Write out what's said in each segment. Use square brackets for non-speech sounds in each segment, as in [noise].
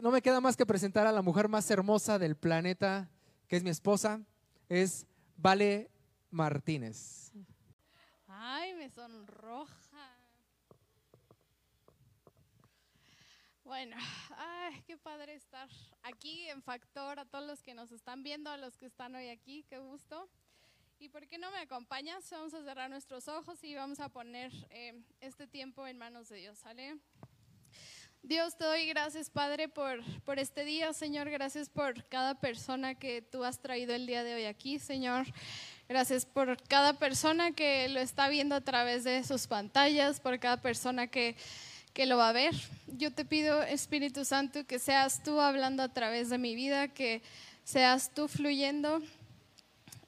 no me queda más que presentar a la mujer más hermosa del planeta, que es mi esposa, es Vale Martínez. Ay, me sonroja. Bueno, ay, qué padre estar aquí en Factor, a todos los que nos están viendo, a los que están hoy aquí, qué gusto. ¿Y por qué no me acompañas? Vamos a cerrar nuestros ojos y vamos a poner eh, este tiempo en manos de Dios, ¿sale? Dios, te doy gracias, Padre, por, por este día, Señor. Gracias por cada persona que tú has traído el día de hoy aquí, Señor. Gracias por cada persona que lo está viendo a través de sus pantallas, por cada persona que, que lo va a ver. Yo te pido, Espíritu Santo, que seas tú hablando a través de mi vida, que seas tú fluyendo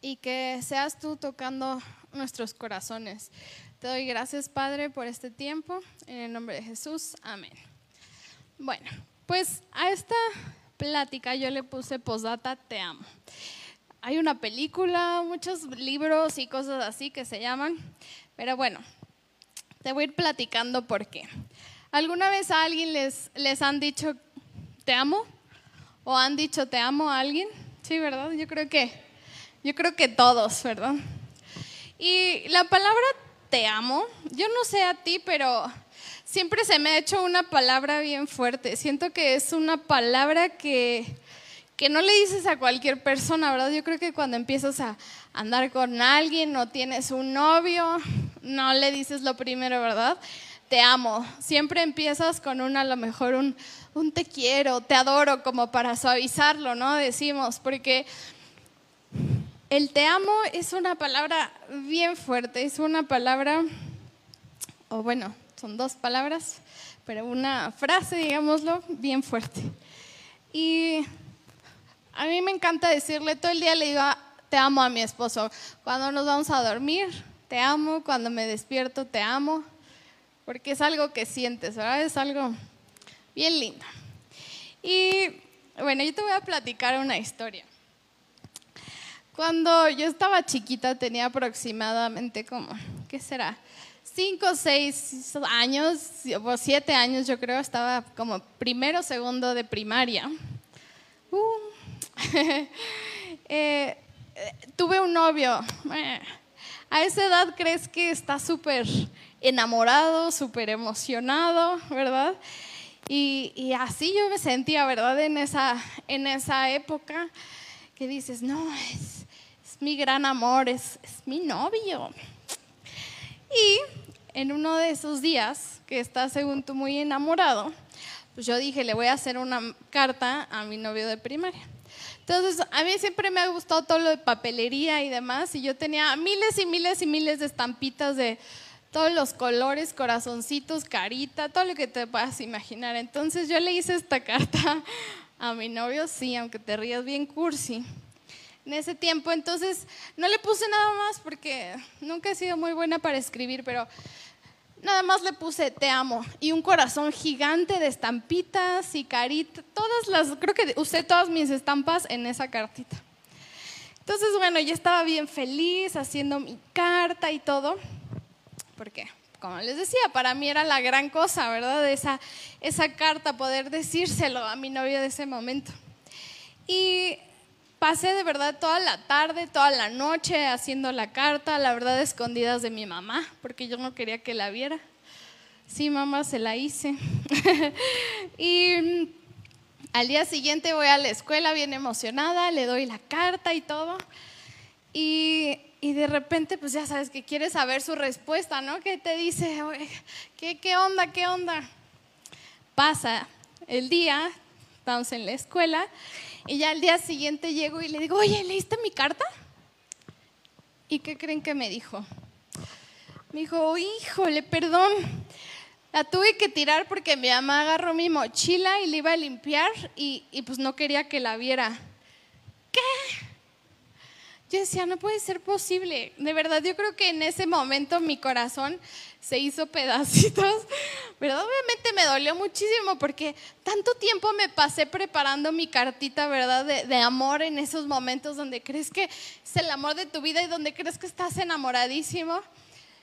y que seas tú tocando nuestros corazones. Te doy gracias, Padre, por este tiempo. En el nombre de Jesús. Amén. Bueno, pues a esta plática yo le puse posdata Te amo. Hay una película, muchos libros y cosas así que se llaman, pero bueno, te voy a ir platicando por qué. ¿Alguna vez a alguien les, les han dicho te amo? ¿O han dicho te amo a alguien? Sí, ¿verdad? Yo creo que yo creo que todos, ¿verdad? Y la palabra te amo, yo no sé a ti, pero siempre se me ha hecho una palabra bien fuerte. Siento que es una palabra que, que no le dices a cualquier persona, ¿verdad? Yo creo que cuando empiezas a andar con alguien o tienes un novio, no le dices lo primero, ¿verdad? Te amo. Siempre empiezas con un, a lo mejor un, un te quiero, te adoro, como para suavizarlo, ¿no? Decimos, porque el te amo es una palabra bien fuerte, es una palabra, o bueno, son dos palabras, pero una frase, digámoslo, bien fuerte. Y a mí me encanta decirle, todo el día le digo, te amo a mi esposo. Cuando nos vamos a dormir, te amo. Cuando me despierto, te amo. Porque es algo que sientes, ¿verdad? Es algo bien lindo. Y bueno, yo te voy a platicar una historia. Cuando yo estaba chiquita, tenía aproximadamente como, ¿qué será? Cinco, seis años, o siete años yo creo, estaba como primero, segundo de primaria. Uh. [laughs] Eh, tuve un novio. Eh, a esa edad crees que está súper enamorado, súper emocionado, ¿verdad? Y, y, así yo me sentía, ¿verdad? En esa, en esa época que dices, no, es, mi gran amor, es, mi novio. Y en uno de esos días que está según tú muy enamorado, pues yo dije, le voy a hacer una carta a mi novio de primaria. Entonces, a mí siempre me ha gustado todo lo de papelería y demás, y yo tenía miles y miles y miles de estampitas de todos los colores, corazoncitos, carita, todo lo que te puedas imaginar. Entonces yo le hice esta [laughs] carta a mi novio, sí, aunque te rías bien cursi en ese tiempo. Entonces no le puse nada más porque nunca he sido muy buena para escribir, pero nada más le puse te amo y un corazón gigante de estampitas y caritas, todas las, creo que usé todas mis estampas en esa cartita. Entonces, bueno, yo estaba bien feliz haciendo mi carta y todo, porque, como les decía, para mí era la gran cosa, ¿verdad? Esa, esa carta, poder decírselo a mi novio de ese momento. Y Pasé de verdad toda la tarde, toda la noche haciendo la carta, la verdad escondidas de mi mamá, porque yo no quería que la viera. Sí, mamá, se la hice. [laughs] y mm, al día siguiente voy a la escuela bien emocionada, le doy la carta y todo. Y, y de repente, pues ya sabes que quiere saber su respuesta, ¿no? Que te dice, ¿qué, ¿qué onda? ¿Qué onda? Pasa el día, estamos en la escuela y ya al día siguiente llego y le digo, oye, ¿leíste mi carta? ¿Y qué creen que me dijo? Me dijo, híjole, perdón. La tuve que tirar porque mi mamá agarró mi mochila y le iba a limpiar y, y pues no quería que la viera. ¿Qué? Yo decía, no puede ser posible. De verdad, yo creo que en ese momento mi corazón se hizo pedacitos, [laughs] ¿verdad? Obviamente me dolió muchísimo porque tanto tiempo me pasé preparando mi cartita, ¿verdad? De, amor en esos momentos donde crees que es el amor de tu vida y donde crees que estás enamoradísimo.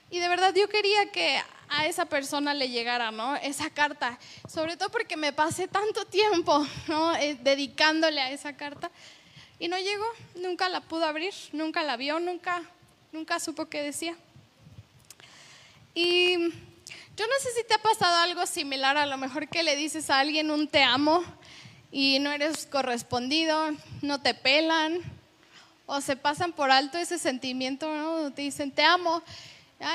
Y de verdad yo quería que a esa persona le llegara, ¿no? Esa carta, sobre todo porque me pasé tanto tiempo, ¿no? Eh, dedicándole a esa carta y no llegó, nunca la pudo abrir, nunca la vio, nunca, nunca supo qué decía. Y yo no sé si te ha pasado algo similar, a lo mejor que le dices a alguien un te amo y no eres correspondido, no te pelan o se pasan por alto ese sentimiento, ¿no? Te dicen te amo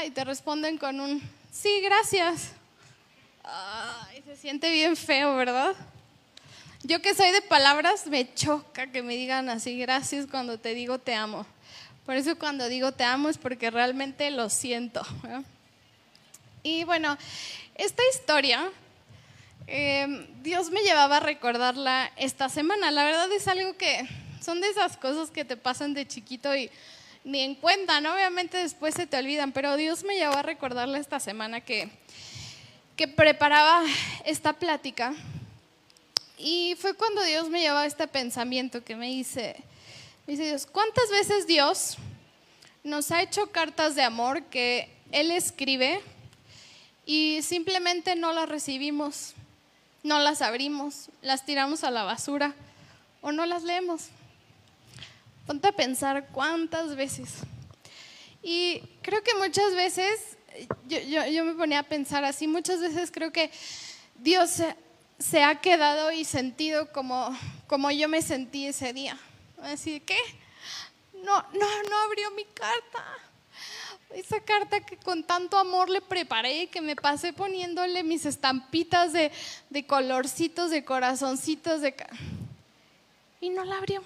y te responden con un sí, gracias. y se siente bien feo, ¿verdad? Yo que soy de palabras, me choca que me digan así gracias cuando te digo te amo. Por eso cuando digo te amo es porque realmente lo siento. Y bueno, esta historia, em, Dios me llevaba a recordarla esta semana. La verdad es algo que son de esas cosas que te pasan de chiquito y ni en cuenta, ¿no? Obviamente después se te olvidan, pero Dios me llevó a recordarle esta semana que, que preparaba esta plática. Y fue cuando Dios me llevó a este pensamiento que me dice, me dice Dios, ¿cuántas veces Dios nos ha hecho cartas de amor que Él escribe y simplemente no las recibimos, no las abrimos, las tiramos a la basura o no las leemos? Ponte a pensar cuántas veces. Y creo que muchas veces, yo, me ponía a pensar así, muchas veces creo que Dios se, ha quedado y sentido como, como yo me sentí ese día. Así, ¿qué? No, no, no abrió mi carta. Esa carta que con tanto amor le preparé, que me pasé poniéndole mis estampitas de, de colorcitos, de corazoncitos, de... Y no la abrió.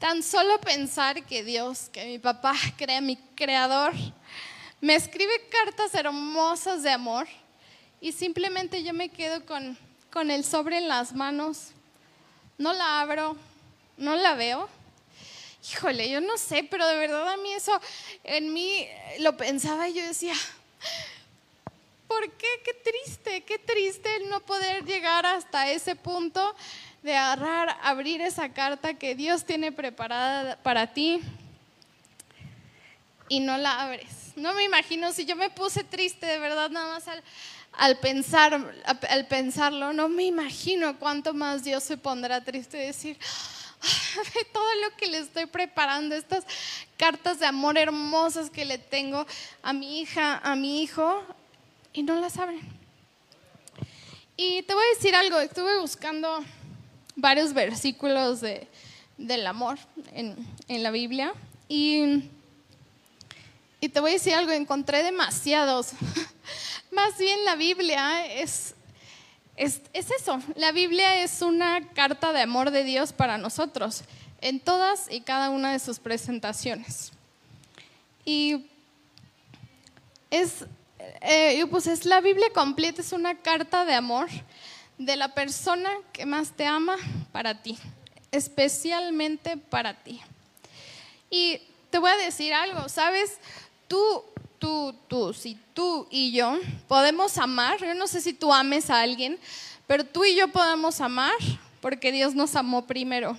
Tan solo pensar que Dios, que mi papá crea mi creador, me escribe cartas hermosas de amor y simplemente yo me quedo con, con el sobre en las manos, no la abro, no la veo. Híjole, yo no sé, pero de verdad a mí eso en mí lo pensaba y yo decía, ¿por qué? Qué triste, qué triste el no poder llegar hasta ese punto de agarrar, abrir esa carta que Dios tiene preparada para ti y no la abres. No me imagino si yo me puse triste de verdad nada más al, pensar, al pensarlo, no me imagino cuánto más Dios se pondrá triste y decir, de todo lo que le estoy preparando, estas cartas de amor hermosas que le tengo a mi hija, a mi hijo, y no las abren. Y te voy a decir algo, estuve buscando varios versículos de, del amor en, en la Biblia y, y, te voy a decir algo, encontré demasiados. Más bien la Biblia es, es, es eso, la Biblia es una carta de amor de Dios para nosotros en todas y cada una de sus presentaciones. Y es, eh, pues es la Biblia completa, es una carta de amor de la persona que más te ama para ti, especialmente para ti. Y te voy a decir algo, ¿sabes? Tú, tú, tú, si tú y yo podemos amar, yo no sé si tú ames a alguien, pero tú y yo podemos amar porque Dios nos amó primero.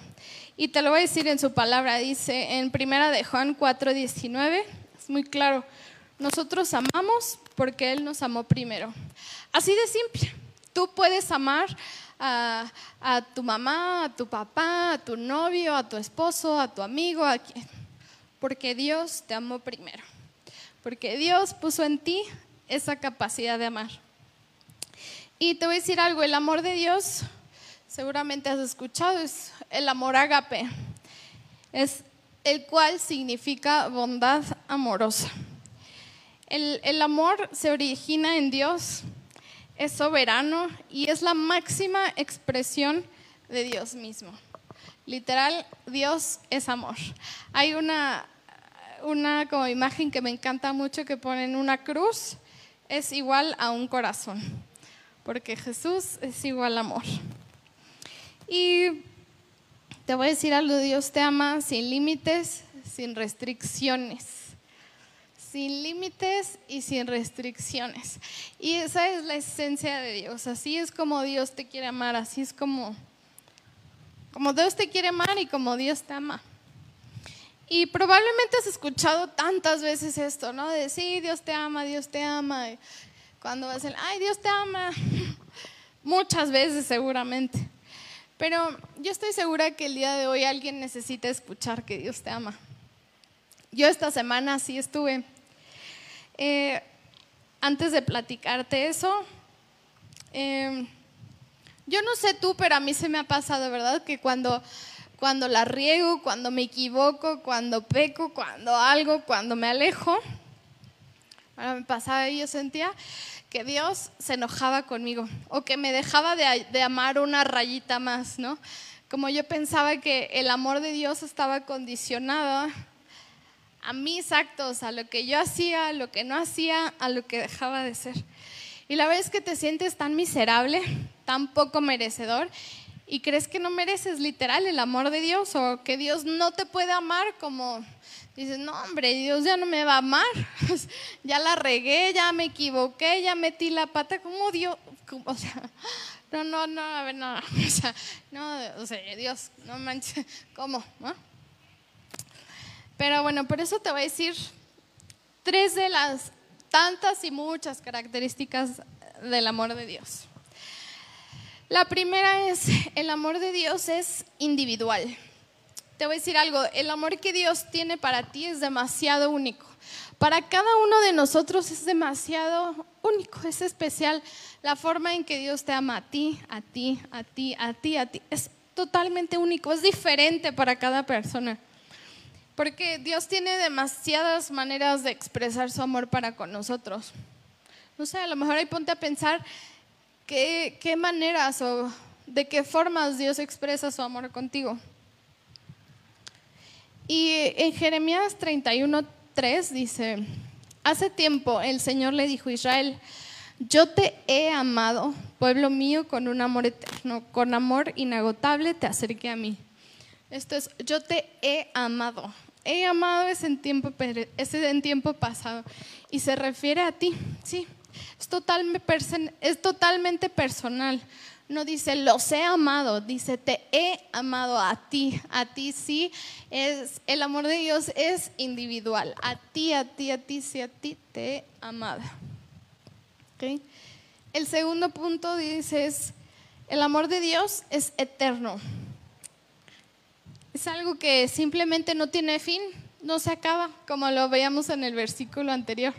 Y te lo voy a decir en su palabra, dice en primera de Juan 4:19, es muy claro, nosotros amamos porque Él nos amó primero. Así de simple. Tú puedes amar a, tu mamá, a tu papá, a tu novio, a tu esposo, a tu amigo, a quien, porque Dios te amó primero. Porque Dios puso en ti esa capacidad de amar. Y te voy a decir algo, el amor de Dios, seguramente has escuchado, es el amor agape, es el cual significa bondad amorosa. El, el amor se origina en Dios es soberano y es la máxima expresión de Dios mismo. Literal, Dios es amor. Hay una, una como imagen que me encanta mucho que ponen una cruz, es igual a un corazón, porque Jesús es igual amor. Y te voy a decir algo, Dios te ama sin límites, sin restricciones sin límites y sin restricciones. Y esa es la esencia de Dios. Así es como Dios te quiere amar, así es como, como Dios te quiere amar y como Dios te ama. Y probablemente has escuchado tantas veces esto, ¿no? De sí, Dios te ama, Dios te ama. cuando vas decir, ay, Dios te ama. [laughs] Muchas veces seguramente. Pero yo estoy segura que el día de hoy alguien necesita escuchar que Dios te ama. Yo esta semana sí estuve. Eh, antes de platicarte eso, eh, yo no sé tú, pero a mí se me ha pasado, ¿verdad? Que cuando, cuando la riego, cuando me equivoco, cuando peco, cuando algo, cuando me alejo, ahora me pasaba y yo sentía que Dios se enojaba conmigo o que me dejaba de, amar una rayita más, ¿no? Como yo pensaba que el amor de Dios estaba condicionado a mis actos, a lo que yo hacía, a lo que no hacía, a lo que dejaba de ser. Y la verdad es que te sientes tan miserable, tan poco merecedor, y crees que no mereces literal el amor de Dios o que Dios no te puede amar como dices, no hombre, Dios ya no me va a amar, [laughs] ya la regué, ya me equivoqué, ya metí la pata, ¿cómo Dios? O sea, [laughs] no, no, no, a ver, no, [laughs] o sea, no, o sea, Dios, no manches, ¿cómo? Pero bueno, por eso te voy a decir tres de las tantas y muchas características del amor de Dios. La primera es, [laughs] el amor de Dios es individual. Te voy a decir algo, el amor que Dios tiene para ti es demasiado único. Para cada uno de nosotros es demasiado único, es especial. La forma en que Dios te ama a ti, a ti, a ti, a ti, a ti, es totalmente único, es diferente para cada persona. Porque Dios tiene demasiadas maneras de expresar su amor para con nosotros. No sé, a lo mejor ahí ponte a pensar qué, maneras o de qué formas Dios expresa su amor contigo. Y en Jeremías 31.3 dice, hace tiempo el Señor le dijo a Israel, yo te he amado, pueblo mío, con un amor eterno, con amor inagotable te acerqué a mí. Esto es, yo te he amado he amado ese en tiempo, ese en tiempo pasado. Y se refiere a ti, sí. Es, es totalmente personal. No dice, los he amado, dice, te he amado a ti, a ti sí. Es, el amor de Dios es individual. A ti, a ti, a ti, sí, a ti te he amado. El segundo punto dice, es, el amor de Dios es eterno. Es algo que simplemente no tiene fin, no se acaba, como lo veíamos en el versículo anterior,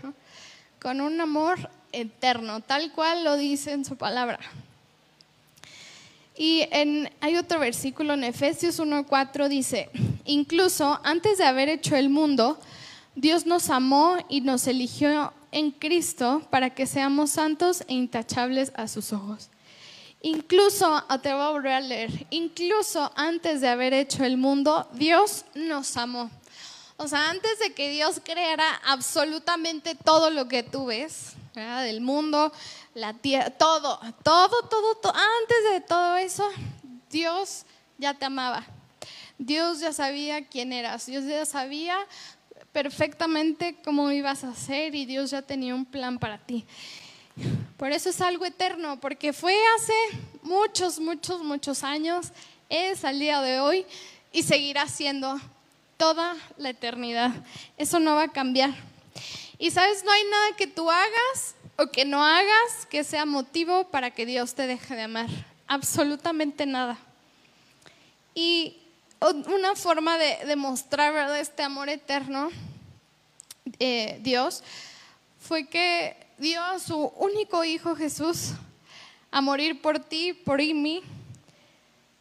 con un amor eterno, tal cual lo dice en su palabra. Y hay otro versículo en Efesios 1.4 dice, incluso antes de haber hecho el mundo, Dios nos amó y nos eligió en Cristo para que seamos santos e intachables a sus ojos. Incluso, ah, te voy a volver a leer, incluso antes de haber hecho el mundo, Dios nos amó. O sea, antes de que Dios creara absolutamente todo lo que tú ves, del mundo, la tierra, todo, todo, todo, todo, antes de todo eso, Dios ya te amaba. Dios ya sabía quién eras, Dios ya sabía perfectamente cómo ibas a ser y Dios ya tenía un plan para ti. Por eso es algo eterno, porque fue hace muchos, muchos, muchos años, es al día de hoy y seguirá siendo toda la eternidad. Eso no va a cambiar. Y sabes, no hay nada que tú hagas o que no hagas que sea motivo para que Dios te deje de amar. Absolutamente nada. Y una forma de demostrar este amor eterno, eh, Dios, fue que dio a su único hijo Jesús a morir por ti, por mí,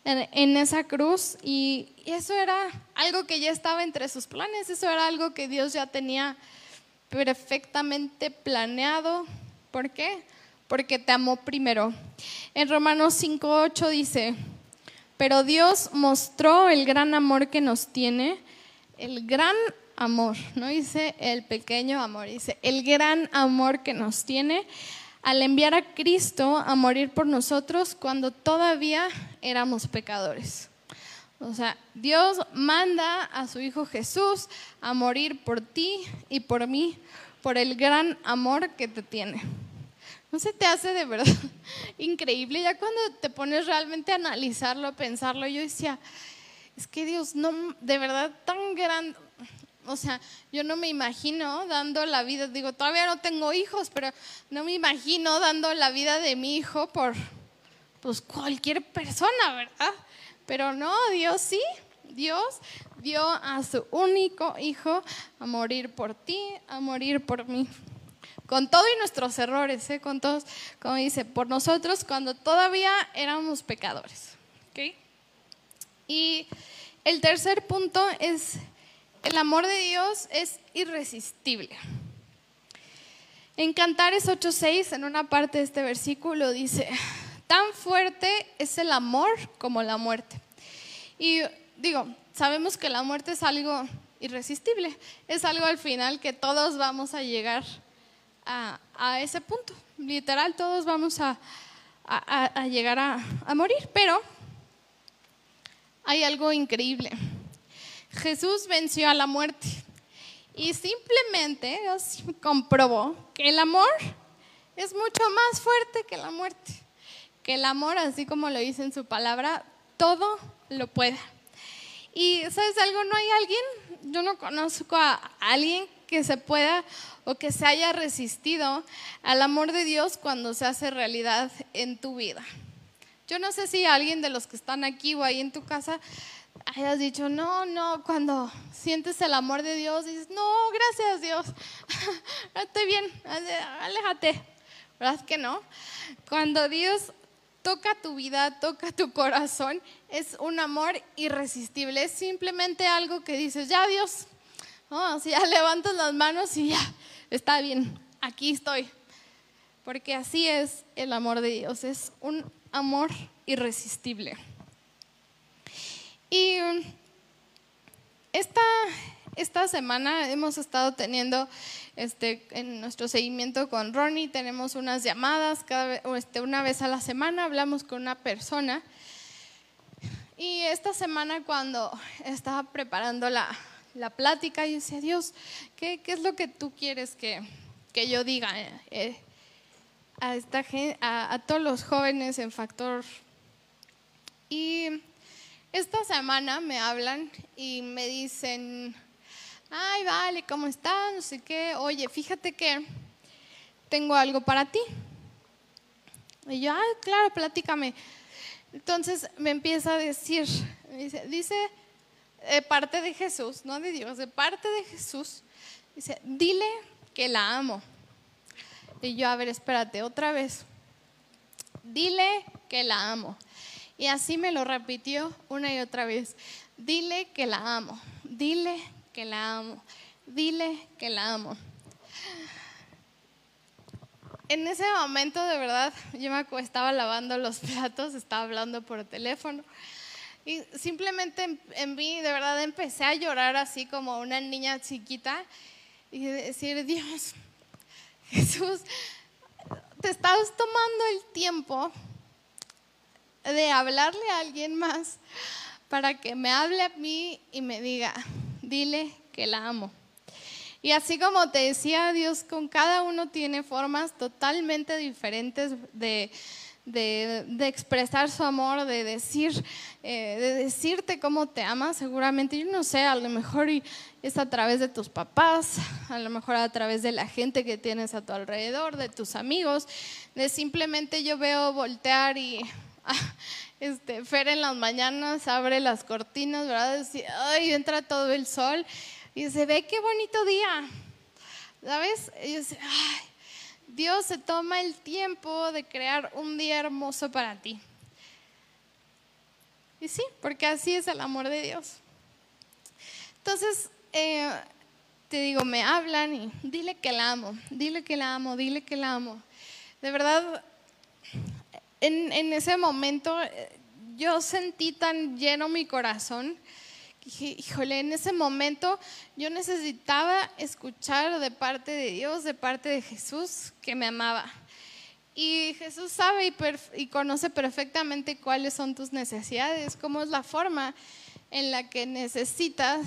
en, esa cruz. Y, eso era algo que ya estaba entre sus planes, eso era algo que Dios ya tenía perfectamente planeado. ¿Por qué? Porque te amó primero. En Romanos 5.8 dice, pero Dios mostró el gran amor que nos tiene, el gran amor, no dice el pequeño amor, dice el gran amor que nos tiene al enviar a Cristo a morir por nosotros cuando todavía éramos pecadores. O sea, Dios manda a su Hijo Jesús a morir por ti y por mí, por el gran amor que te tiene. ¿No se te hace de verdad [laughs] increíble? Ya cuando te pones realmente a analizarlo, a pensarlo, yo decía, es que Dios no, de verdad tan grande, O sea, yo no me imagino dando la vida, digo, todavía no tengo hijos, pero no me imagino dando la vida de mi hijo por pues cualquier persona, ¿verdad? Pero no, Dios sí, Dios dio a su único hijo a morir por ti, a morir por mí. Con todos nuestros errores, ¿eh? con todos, como dice, por nosotros cuando todavía éramos pecadores. Y el tercer punto es, el amor de Dios es irresistible. En Cantares 8.6, en una parte de este versículo, dice, tan fuerte es el amor como la muerte. Y digo, sabemos que la muerte es algo irresistible, es algo al final que todos vamos a llegar a, ese punto. Literal, todos vamos a, llegar a morir, pero hay algo increíble. Jesús venció a la muerte y simplemente comprobó que el amor es mucho más fuerte que la muerte. Que el amor, así como lo dice en su palabra, todo lo puede. Y sabes algo, no hay alguien, yo no conozco a alguien que se pueda o que se haya resistido al amor de Dios cuando se hace realidad en tu vida. Yo no sé si alguien de los que están aquí o ahí en tu casa hayas dicho, no, no, cuando sientes el amor de Dios, dices, no, gracias Dios, [laughs] estoy bien, aléjate. ¿Verdad que no? Cuando Dios toca tu vida, toca tu corazón, es un amor irresistible, es simplemente algo que dices, ya Dios, oh, si ya [laughs] levantas las manos y ya, está bien, aquí estoy. Porque así es el amor de Dios, es un amor irresistible. Y esta, esta semana hemos estado teniendo este, en nuestro seguimiento con Ronnie, tenemos unas llamadas cada este, una vez a la semana, hablamos con una persona. Y esta semana cuando estaba preparando la, la plática, yo decía, Dios, ¿qué, ¿qué, es lo que tú quieres que, que yo diga? Eh, a, esta, a, a todos los jóvenes en Factor. Y esta semana me hablan y me dicen, ay, vale, ¿cómo estás? No sé qué. Oye, fíjate que tengo algo para ti. Y yo, ay, claro, platícame. Entonces me empieza a decir, dice, dice de parte de Jesús, no de Dios, de parte de Jesús, dice, dile que la amo. Y yo, a ver, espérate, otra vez. Dile que la amo. Y así me lo repitió una y otra vez. Dile que la amo. Dile que la amo. Dile que la amo. En ese momento, de verdad, yo me estaba lavando los platos, estaba hablando por teléfono. Y simplemente en mí, de verdad, empecé a llorar así como una niña chiquita y decir, Dios, Jesús, te estás tomando el tiempo de hablarle a alguien más para que me hable a mí y me diga, dile que la amo. Y así como te decía, Dios con cada uno tiene formas totalmente diferentes de, de, expresar su amor, de decir, eh, de decirte cómo te ama, seguramente, yo no sé, a lo mejor es a través de tus papás, a lo mejor a través de la gente que tienes a tu alrededor, de tus amigos, de simplemente yo veo voltear y este, Fer en las mañanas abre las cortinas, ¿verdad? Y, ay, entra todo el sol y se ve qué bonito día, ¿sabes? Y dice, ay, Dios se toma el tiempo de crear un día hermoso para ti. Y sí, porque así es el amor de Dios. Entonces, eh, te digo, me hablan y dile que la amo, dile que la amo, dile que la amo. De verdad, en, ese momento eh, yo sentí tan lleno mi corazón híjole, en ese momento yo necesitaba escuchar de parte de Dios, de parte de Jesús, que me amaba. Y Jesús sabe y, conoce perfectamente cuáles son tus necesidades, cómo es la forma en la que necesitas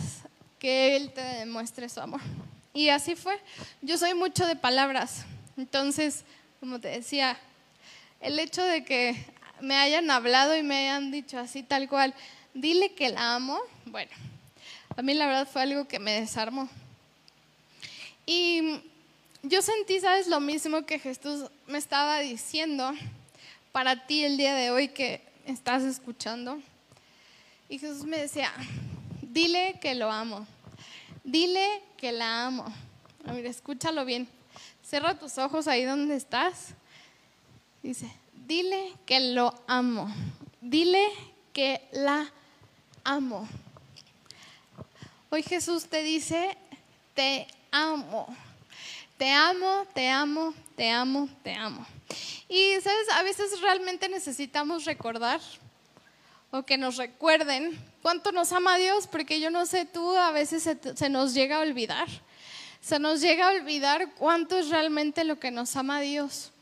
que Él te demuestre su amor. Y así fue. Yo soy mucho de palabras. Entonces, como te decía, el hecho de que me hayan hablado y me hayan dicho así tal cual, dile que la amo, bueno, A mí la verdad fue algo que me desarmó. Y yo sentí, ¿sabes? Lo mismo que Jesús me estaba diciendo para ti el día de hoy que estás escuchando. Y Jesús me decía, dile que lo amo, dile que la amo. A ver, escúchalo bien. Cierra tus ojos ahí donde estás. Dice, dile que lo amo, dile que la amo. Hoy Jesús te dice, te amo. Te amo, te amo, te amo, te amo. Y, ¿sabes? A veces realmente necesitamos recordar o que nos recuerden cuánto nos ama Dios, porque yo no sé tú, a veces se, se, nos llega a olvidar. Se nos llega a olvidar cuánto es realmente lo que nos ama Dios.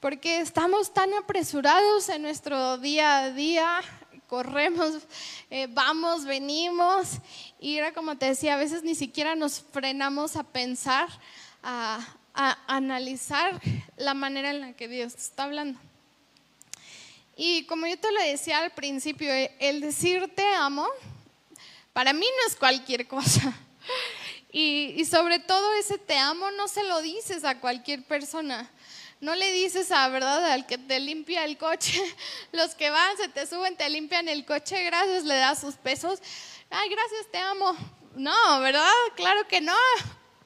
Porque estamos tan apresurados en nuestro día a día, corremos, eh, vamos, venimos, y era como te decía, a veces ni siquiera nos frenamos a pensar a, analizar la manera en la que Dios está hablando. Y como yo te lo decía al principio, el decir te amo, para mí no es cualquier cosa. [laughs] Y, y, sobre todo ese te amo no se lo dices a cualquier persona. No le dices a verdad al que te limpia el coche, [laughs] los que van, se te suben, te limpian el coche, gracias, le das sus pesos. Ay, gracias, te amo. No, ¿verdad? Claro que no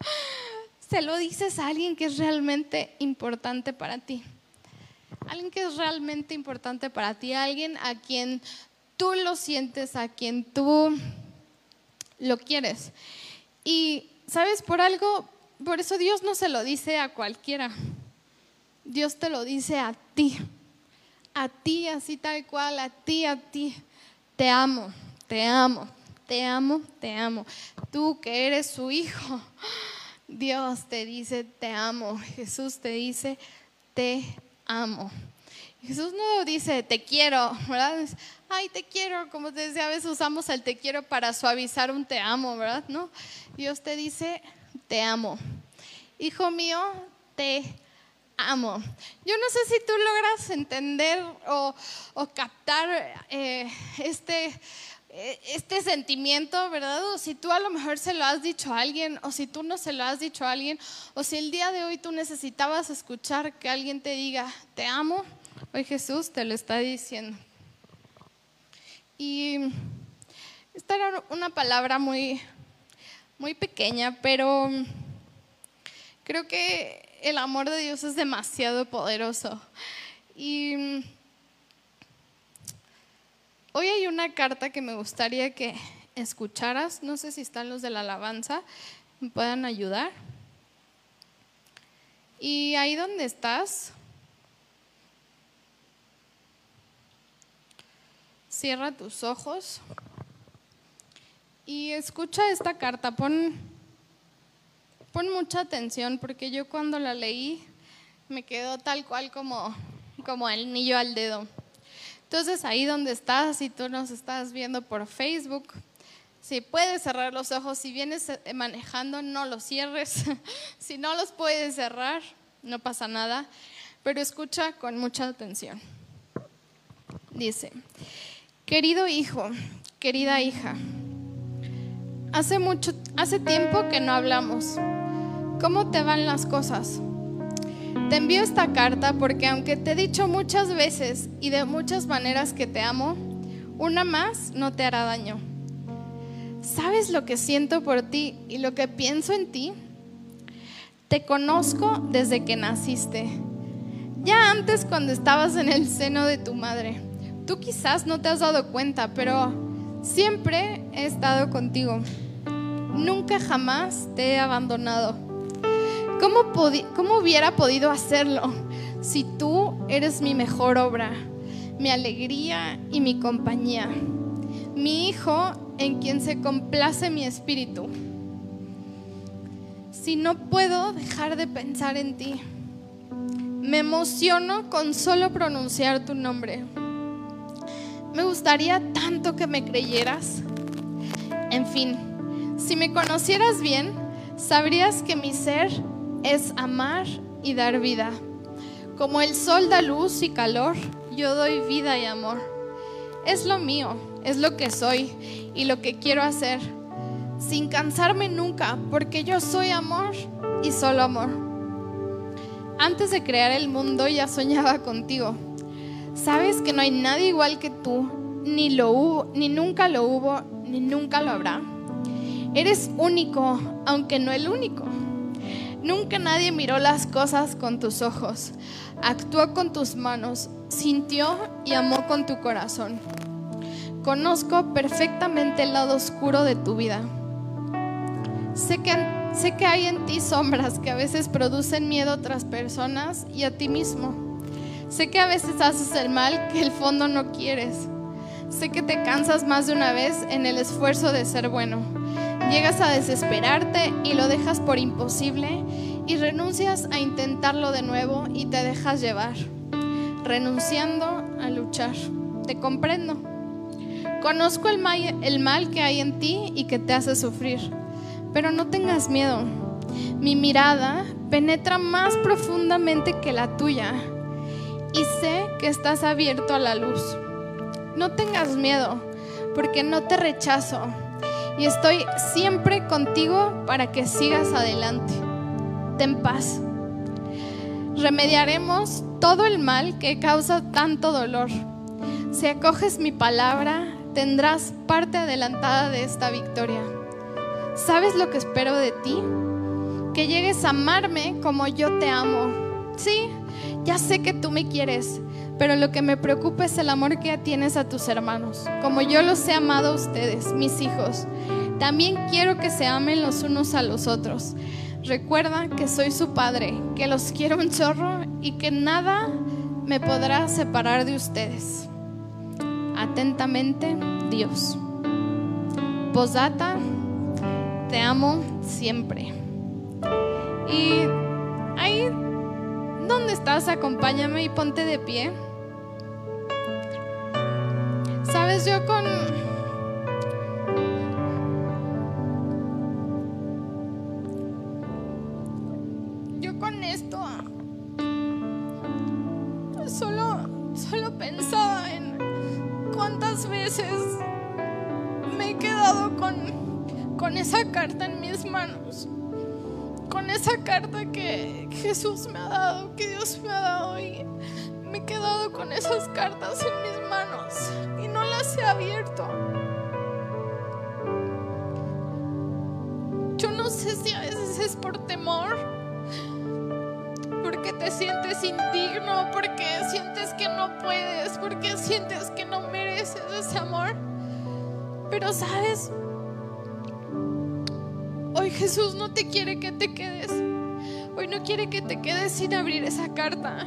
[laughs] se lo dices a alguien que es realmente importante para ti. Alguien que es realmente importante para ti, alguien a quien tú lo sientes, a quien tú lo quieres. Y, ¿sabes? Por algo, por eso Dios no se lo dice a cualquiera. Dios te lo dice a ti. A ti, así tal cual, a ti, a ti. Te amo, te amo, te amo, te amo. Tú que eres su hijo. Dios te dice, te amo. Jesús te dice, te amo. Jesús no dice, te quiero, ¿verdad? Ay, te quiero, como te decía, a veces usamos el te quiero para suavizar un te amo, ¿verdad? No, Dios te dice, te amo. Hijo mío, te amo. Yo no sé si tú logras entender o, captar eh, este eh, este sentimiento, ¿verdad? O si tú a lo mejor se lo has dicho a alguien, o si tú no se lo has dicho a alguien, o si el día de hoy tú necesitabas escuchar que alguien te diga, te amo, hoy Jesús te lo está diciendo. Y esta era una palabra muy, muy pequeña, pero creo que el amor de Dios es demasiado poderoso. Y Hoy hay una carta que me gustaría que escucharas. No sé si están los de la alabanza, me puedan ayudar. Y ahí donde estás, cierra tus ojos y escucha esta carta. Pon, pon mucha atención porque yo cuando la leí me quedó tal cual como, como el niño al dedo. Entonces ahí donde estás, si tú nos estás viendo por Facebook, si puedes cerrar los ojos, si vienes eh, manejando, no los cierres. [laughs] si no los puedes cerrar, no pasa nada, pero escucha con mucha atención. Dice, querido hijo, querida hija, hace mucho, hace tiempo que no hablamos. ¿Cómo te van las cosas? Te envío esta carta porque aunque te he dicho muchas veces y de muchas maneras que te amo, una más no te hará daño. ¿Sabes lo que siento por ti y lo que pienso en ti? Te conozco desde que naciste. Ya antes cuando estabas en el seno de tu madre. Tú quizás no te has dado cuenta, pero siempre he estado contigo. Nunca jamás te he abandonado. ¿Cómo, hubiera podido hacerlo si tú eres mi mejor obra, mi alegría y mi compañía? Mi hijo en quien se complace mi espíritu. Si no puedo dejar de pensar en ti, me emociono con solo pronunciar tu nombre. Me gustaría tanto que me creyeras. En fin, si me conocieras bien, sabrías que mi ser es amar y dar vida. Como el sol da luz y calor, yo doy vida y amor. Es lo mío, es lo que soy y lo que quiero hacer. sin cansarme nunca, porque yo soy amor y solo amor. Antes de crear el mundo ya soñaba contigo. Sabes que no hay nadie igual que tú, ni lo hubo, ni nunca lo hubo, ni nunca lo habrá. Eres único, aunque no el único. Nunca nadie miró las cosas con tus ojos, actuó con tus manos, sintió y amó con tu corazón. Conozco perfectamente el lado oscuro de tu vida. Sé que, sé que hay en ti sombras que a veces producen miedo a otras personas y a ti mismo. Sé que a veces haces el mal que el fondo no quieres. Sé que te cansas más de una vez en el esfuerzo de ser bueno. Llegas a desesperarte y lo dejas por imposible y renuncias a intentarlo de nuevo y te dejas llevar, renunciando a luchar. Te comprendo. Conozco el mal, el mal que hay en ti y que te hace sufrir, pero no tengas miedo. Mi mirada penetra más profundamente que la tuya y sé que estás abierto a la luz. No tengas miedo, porque no te rechazo y estoy siempre contigo para que sigas adelante. Ten paz. Remediaremos todo el mal que causa tanto dolor. Si acoges mi palabra, tendrás parte adelantada de esta victoria. ¿Sabes lo que espero de ti? Que llegues a amarme como yo te amo. Sí, ya sé que tú me quieres, pero lo que me preocupa es el amor que tienes a tus hermanos, como yo los he amado a ustedes, mis hijos. También quiero que se amen los unos a los otros. Recuerda que soy su padre, que los quiero un chorro y que nada me podrá separar de ustedes. Atentamente, Dios. Posdata, te amo siempre. Y ahí donde estás, acompáñame y ponte de pie. Yo con yo con esto solo solo pensaba en cuántas veces me he quedado con con esa carta en mis manos. Con esa carta que Jesús me ha dado, que Dios me ha dado y me he quedado con esas cartas en mis manos las he abierto. Yo no sé si a veces es por temor, porque te sientes indigno, porque sientes que no puedes, porque sientes que no mereces ese amor. Pero sabes, hoy Jesús no te quiere que te quedes. Hoy no quiere que te quedes sin abrir esa carta.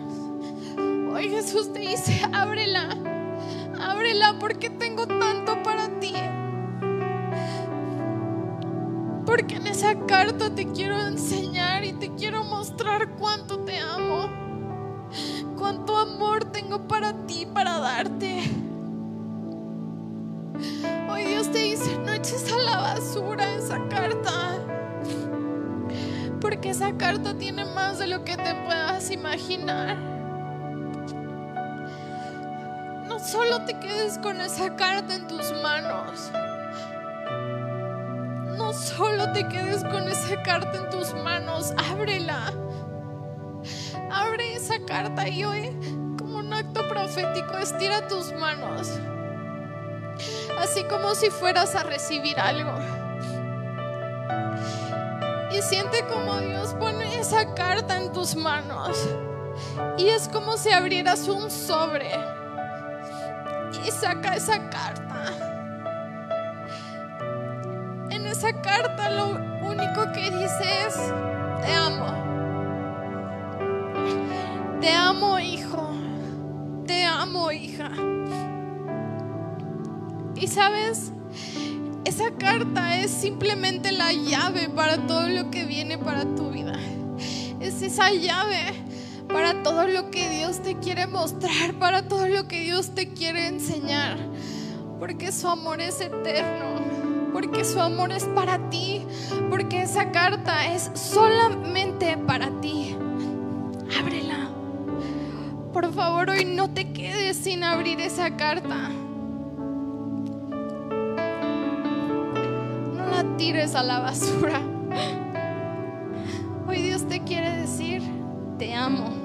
Hoy Jesús te dice, ábrela, ábrela porque tengo tanto para ti. Porque en esa carta te quiero enseñar y te quiero mostrar cuánto te amo, cuánto amor tengo para ti, para darte. Hoy Dios te dice, no eches a la basura esa carta. Porque esa carta tiene más de lo que te puedas imaginar. No solo te quedes con esa carta en tus manos. No solo te quedes con esa carta en tus manos. Ábrela. Abre esa carta y hoy, como un acto profético, estira tus manos. Así como si fueras a recibir algo. Y siente como Dios pone esa carta en tus manos. Y es como si abrieras un sobre. Y saca esa carta. En esa carta lo único que dice es, te amo. Te amo, hijo. Te amo, hija. Y sabes, esa carta es simplemente la llave para todo lo que viene para tu vida. Es esa llave para todo lo que Dios te quiere mostrar, para todo lo que Dios te quiere enseñar. Porque su amor es eterno, porque su amor es para ti, porque esa carta es solamente para ti. Ábrela. Por favor, hoy no te quedes sin abrir esa carta. tires a la basura. Hoy Dios te quiere decir, te amo.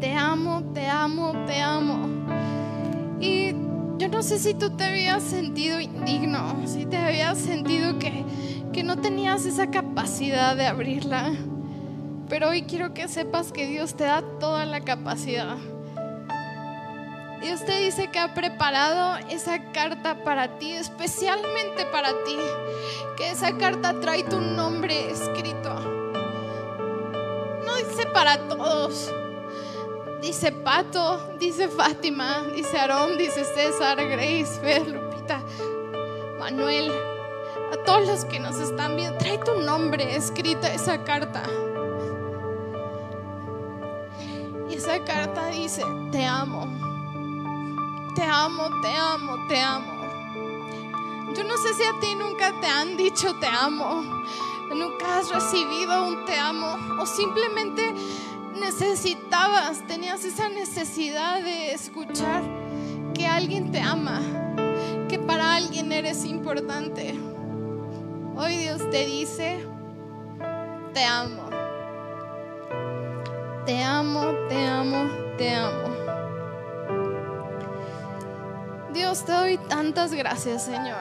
Te amo, te amo, te amo. Y yo no sé si tú te habías sentido indigno, si te habías sentido que, que no tenías esa capacidad de abrirla. Pero hoy quiero que sepas que Dios te da toda la capacidad. Dios te dice que ha preparado esa carta para ti, especialmente para ti. Que esa carta trae tu nombre escrito. No dice para todos. Dice Pato, dice Fátima, dice Aarón, dice César, Grace, Fer, Lupita, Manuel. A todos los que nos están viendo, trae tu nombre escrita esa carta. Y esa carta dice, te amo te amo, te amo, te amo. Yo no sé si a ti nunca te han dicho te amo, nunca has recibido un te amo o simplemente necesitabas, tenías esa necesidad de escuchar que alguien te ama, que para alguien eres importante. Hoy Dios te dice, te amo. Te amo, te amo, te amo. Dios, te doy tantas gracias, Señor.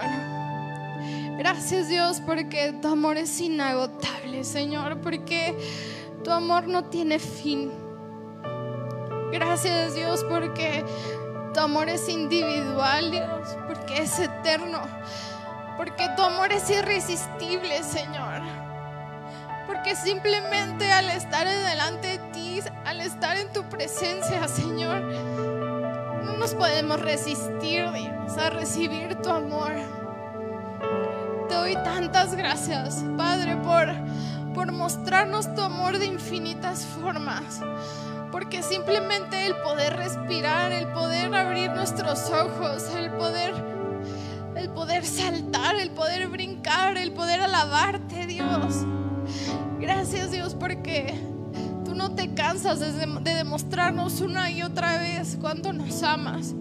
Gracias, Dios, porque tu amor es inagotable, Señor, porque tu amor no tiene fin. Gracias, Dios, porque tu amor es individual, Dios, porque es eterno, porque tu amor es irresistible, Señor. Porque simplemente al estar delante de ti, al estar en tu presencia, Señor, nos podemos resistir, Dios, a recibir tu amor. Te doy tantas gracias, Padre, por, por mostrarnos tu amor de infinitas formas. Porque simplemente el poder respirar, el poder abrir nuestros ojos, el poder, el poder saltar, el poder brincar, el poder alabarte, Dios. Gracias, Dios, porque no te cansas de, demostrarnos una y otra vez cuánto nos amas.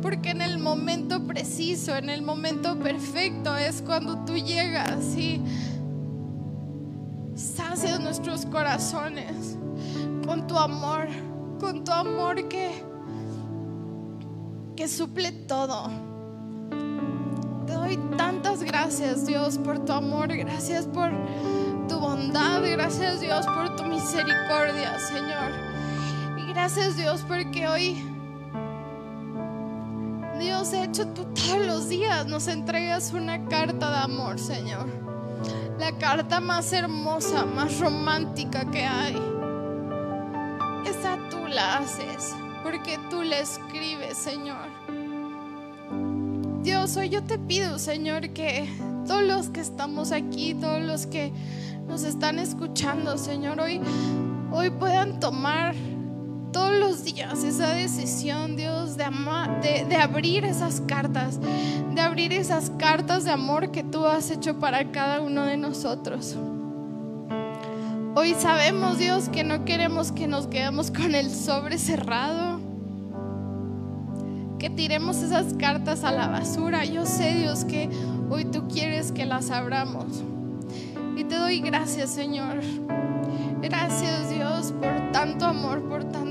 Porque en el momento preciso, en el momento perfecto es cuando tú llegas y sacias nuestros corazones con tu amor, con tu amor que, que suple todo. Te doy tantas gracias, Dios, por tu amor. Gracias por tu bondad. Gracias Dios por tu misericordia, Señor. Y gracias Dios porque hoy, Dios, hecho tú todos los días nos entregas una carta de amor, Señor. La carta más hermosa, más romántica que hay. Esa tú la haces porque tú la escribes, Señor. Dios, hoy yo te pido, Señor, que todos los que estamos aquí, todos los que nos están escuchando, Señor, hoy, hoy puedan tomar todos los días esa decisión, Dios, de, de, de, abrir esas cartas, de abrir esas cartas de amor que tú has hecho para cada uno de nosotros. Hoy sabemos, Dios, que no queremos que nos quedemos con el sobre cerrado, que tiremos esas cartas a la basura. Yo sé, Dios, que hoy tú quieres que las abramos. Y te doy gracias, Señor. Gracias, Dios, por tanto amor, por tanta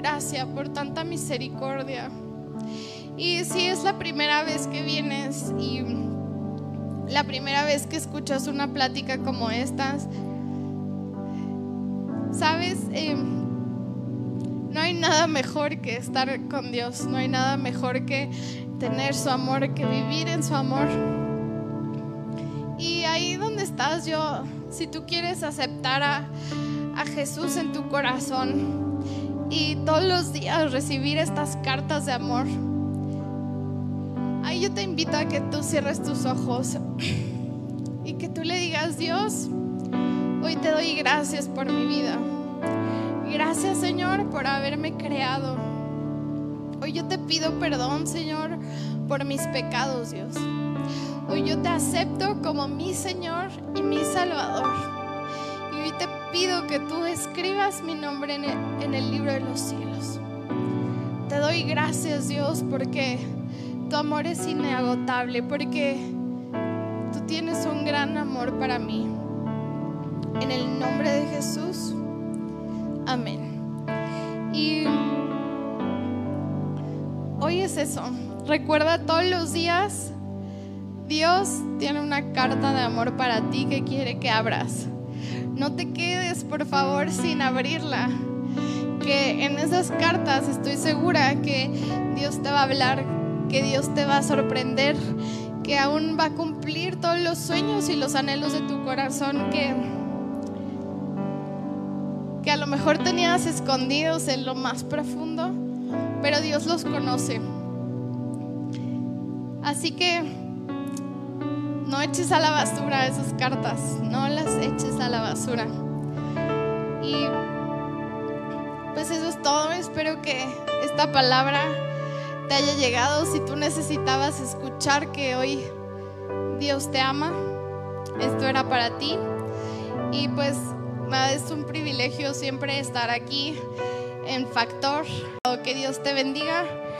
gracia, por tanta misericordia. Y si es la primera vez que vienes y la primera vez que escuchas una plática como estas, sabes, eh, no hay nada mejor que estar con Dios, no hay nada mejor que tener su amor, que vivir en su amor. Y ahí donde estás yo, si tú quieres aceptar a, Jesús en tu corazón y todos los días recibir estas cartas de amor, ahí yo te invito a que tú cierres tus ojos y que tú le digas, Dios, hoy te doy gracias por mi vida. Gracias Señor por haberme creado. Hoy yo te pido perdón Señor por mis pecados Dios. Hoy yo te acepto como mi Señor y mi Salvador. Pido que tú escribas mi nombre en el, libro de los cielos. Te doy gracias Dios porque tu amor es inagotable, porque tienes un gran amor para mí. En el nombre de Jesús. Amén. Y hoy es eso. Recuerda todos los días, Dios tiene una carta de amor para ti que quiere que abras. No te quedes, por favor, sin abrirla. Que en esas cartas estoy segura que Dios te va a hablar, que Dios te va a sorprender, que aún va a cumplir todos los sueños y los anhelos de tu corazón que que a lo mejor tenías escondidos en lo más profundo, pero Dios los conoce. Así que no eches a la basura esas cartas, no las eches a la basura. Y pues eso es todo, espero que esta palabra te haya llegado. Si tú necesitabas escuchar que hoy Dios te ama, esto era para ti. Y pues es un privilegio siempre estar aquí en Factor. Que Dios te bendiga.